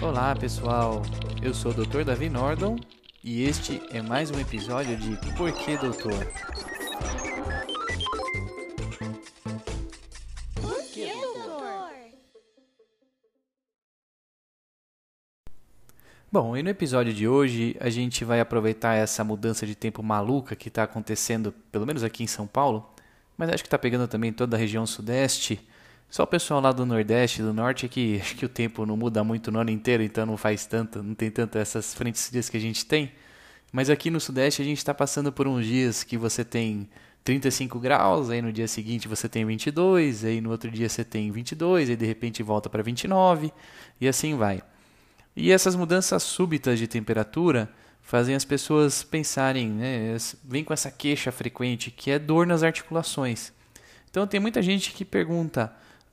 Olá pessoal, eu sou o Dr. Davi Nordon e este é mais um episódio de Por que Doutor? Por que, doutor? Bom, e no episódio de hoje a gente vai aproveitar essa mudança de tempo maluca que está acontecendo, pelo menos aqui em São Paulo, mas acho que está pegando também toda a região sudeste só o pessoal lá do Nordeste, do Norte, é que acho que o tempo não muda muito no ano inteiro, então não faz tanto, não tem tanto essas frentes dias que a gente tem. Mas aqui no Sudeste a gente está passando por uns dias que você tem 35 graus, aí no dia seguinte você tem 22, aí no outro dia você tem 22, aí de repente volta para 29 e assim vai. E essas mudanças súbitas de temperatura fazem as pessoas pensarem, né, vem com essa queixa frequente que é dor nas articulações. Então tem muita gente que pergunta: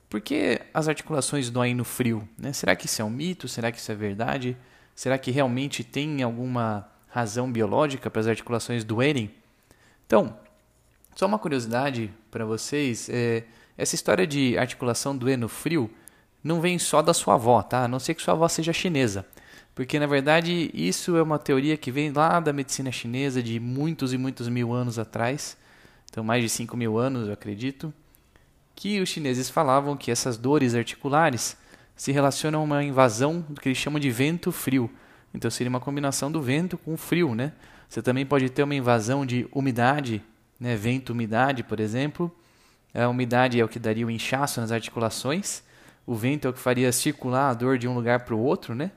por que as articulações doem no frio? Né? Será que isso é um mito? Será que isso é verdade? Será que realmente tem alguma razão biológica para as articulações doerem? Então, só uma curiosidade para vocês: é, essa história de articulação doer no frio não vem só da sua avó, tá? A não ser que sua avó seja chinesa. Porque na verdade isso é uma teoria que vem lá da medicina chinesa de muitos e muitos mil anos atrás. Então, mais de 5 mil anos, eu acredito que os chineses falavam que essas dores articulares se relacionam a uma invasão do que eles chamam de vento frio. Então seria uma combinação do vento com frio, né? Você também pode ter uma invasão de umidade, né? vento, umidade, por exemplo. A umidade é o que daria o inchaço nas articulações. O vento é o que faria circular a dor de um lugar para o outro, né?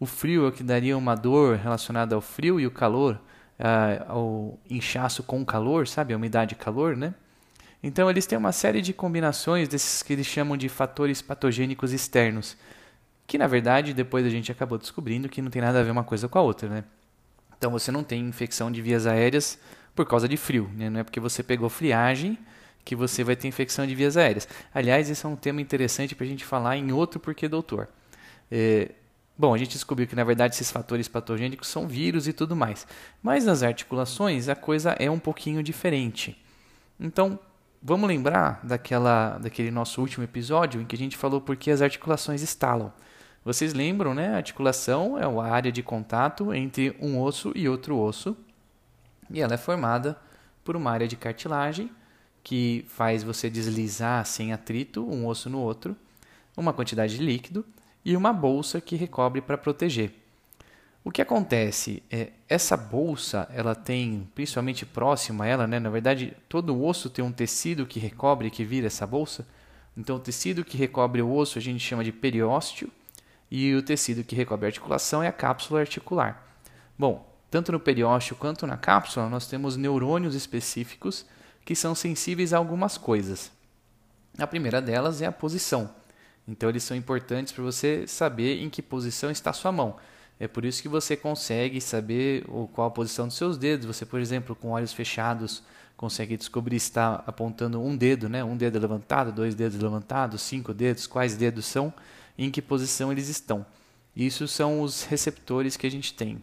O frio é o que daria uma dor relacionada ao frio e o calor uh, ao inchaço com calor, sabe? A umidade e calor, né? Então, eles têm uma série de combinações desses que eles chamam de fatores patogênicos externos, que na verdade depois a gente acabou descobrindo que não tem nada a ver uma coisa com a outra, né? Então, você não tem infecção de vias aéreas por causa de frio, né? Não é porque você pegou friagem que você vai ter infecção de vias aéreas. Aliás, esse é um tema interessante para a gente falar em outro Porquê Doutor. É, bom, a gente descobriu que na verdade esses fatores patogênicos são vírus e tudo mais. Mas nas articulações a coisa é um pouquinho diferente. Então, Vamos lembrar daquela, daquele nosso último episódio em que a gente falou por que as articulações estalam. Vocês lembram, né? A articulação é a área de contato entre um osso e outro osso. E ela é formada por uma área de cartilagem que faz você deslizar sem atrito um osso no outro, uma quantidade de líquido e uma bolsa que recobre para proteger. O que acontece é essa bolsa, ela tem, principalmente próxima a ela, né? Na verdade, todo o osso tem um tecido que recobre, que vira essa bolsa. Então, o tecido que recobre o osso a gente chama de periósteo e o tecido que recobre a articulação é a cápsula articular. Bom, tanto no periósteo quanto na cápsula, nós temos neurônios específicos que são sensíveis a algumas coisas. A primeira delas é a posição. Então, eles são importantes para você saber em que posição está sua mão. É por isso que você consegue saber qual a posição dos seus dedos. Você, por exemplo, com olhos fechados, consegue descobrir se está apontando um dedo, né? um dedo levantado, dois dedos levantados, cinco dedos, quais dedos são, em que posição eles estão. Isso são os receptores que a gente tem.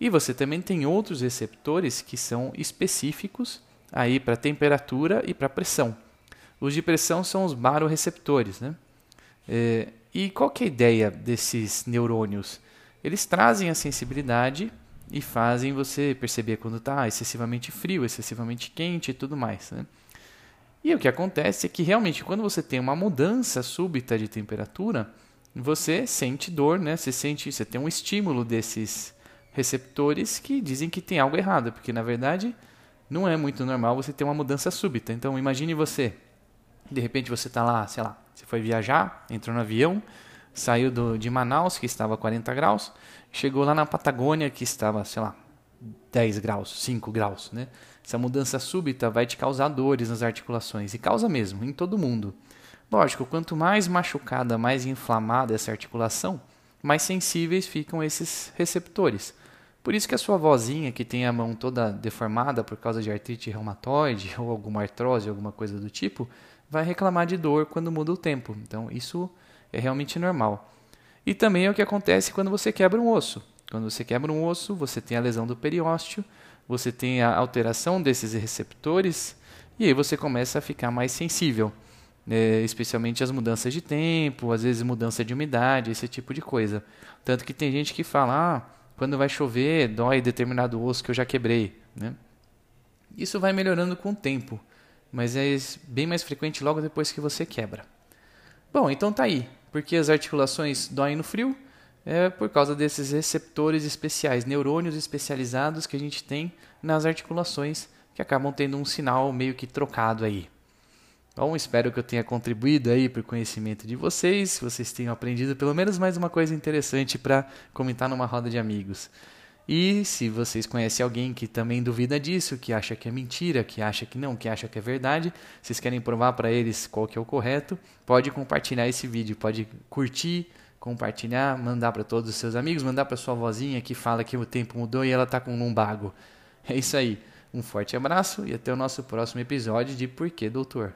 E você também tem outros receptores que são específicos aí para temperatura e para pressão. Os de pressão são os baroreceptores. Né? É, e qual que é a ideia desses neurônios? Eles trazem a sensibilidade e fazem você perceber quando está excessivamente frio, excessivamente quente e tudo mais. Né? E o que acontece é que realmente quando você tem uma mudança súbita de temperatura, você sente dor, né? Você sente, você tem um estímulo desses receptores que dizem que tem algo errado, porque na verdade não é muito normal você ter uma mudança súbita. Então imagine você, de repente você está lá, sei lá, você foi viajar, entrou no avião, saiu do, de Manaus, que estava 40 graus, chegou lá na Patagônia, que estava, sei lá, 10 graus, 5 graus. Né? Essa mudança súbita vai te causar dores nas articulações, e causa mesmo, em todo mundo. Lógico, quanto mais machucada, mais inflamada essa articulação, mais sensíveis ficam esses receptores. Por isso que a sua vozinha, que tem a mão toda deformada por causa de artrite reumatoide ou alguma artrose, alguma coisa do tipo, vai reclamar de dor quando muda o tempo. Então, isso é realmente normal. E também é o que acontece quando você quebra um osso. Quando você quebra um osso, você tem a lesão do periósteo, você tem a alteração desses receptores e aí você começa a ficar mais sensível. é, especialmente as mudanças de tempo, às vezes mudança de umidade, esse tipo de coisa. Tanto que tem gente que fala, ah, quando vai chover, dói determinado osso que eu já quebrei. Né? Isso vai melhorando com o tempo, mas é bem mais frequente logo depois que você quebra. Bom, então tá aí. Porque as articulações doem no frio? É por causa desses receptores especiais, neurônios especializados que a gente tem nas articulações que acabam tendo um sinal meio que trocado aí. Bom, espero que eu tenha contribuído aí para o conhecimento de vocês, que vocês tenham aprendido pelo menos mais uma coisa interessante para comentar numa roda de amigos. E se vocês conhecem alguém que também duvida disso, que acha que é mentira, que acha que não, que acha que é verdade, vocês querem provar para eles qual que é o correto, pode compartilhar esse vídeo, pode curtir, compartilhar, mandar para todos os seus amigos, mandar para sua vozinha que fala que o tempo mudou e ela está com um lumbago. É isso aí. Um forte abraço e até o nosso próximo episódio de Porquê Doutor.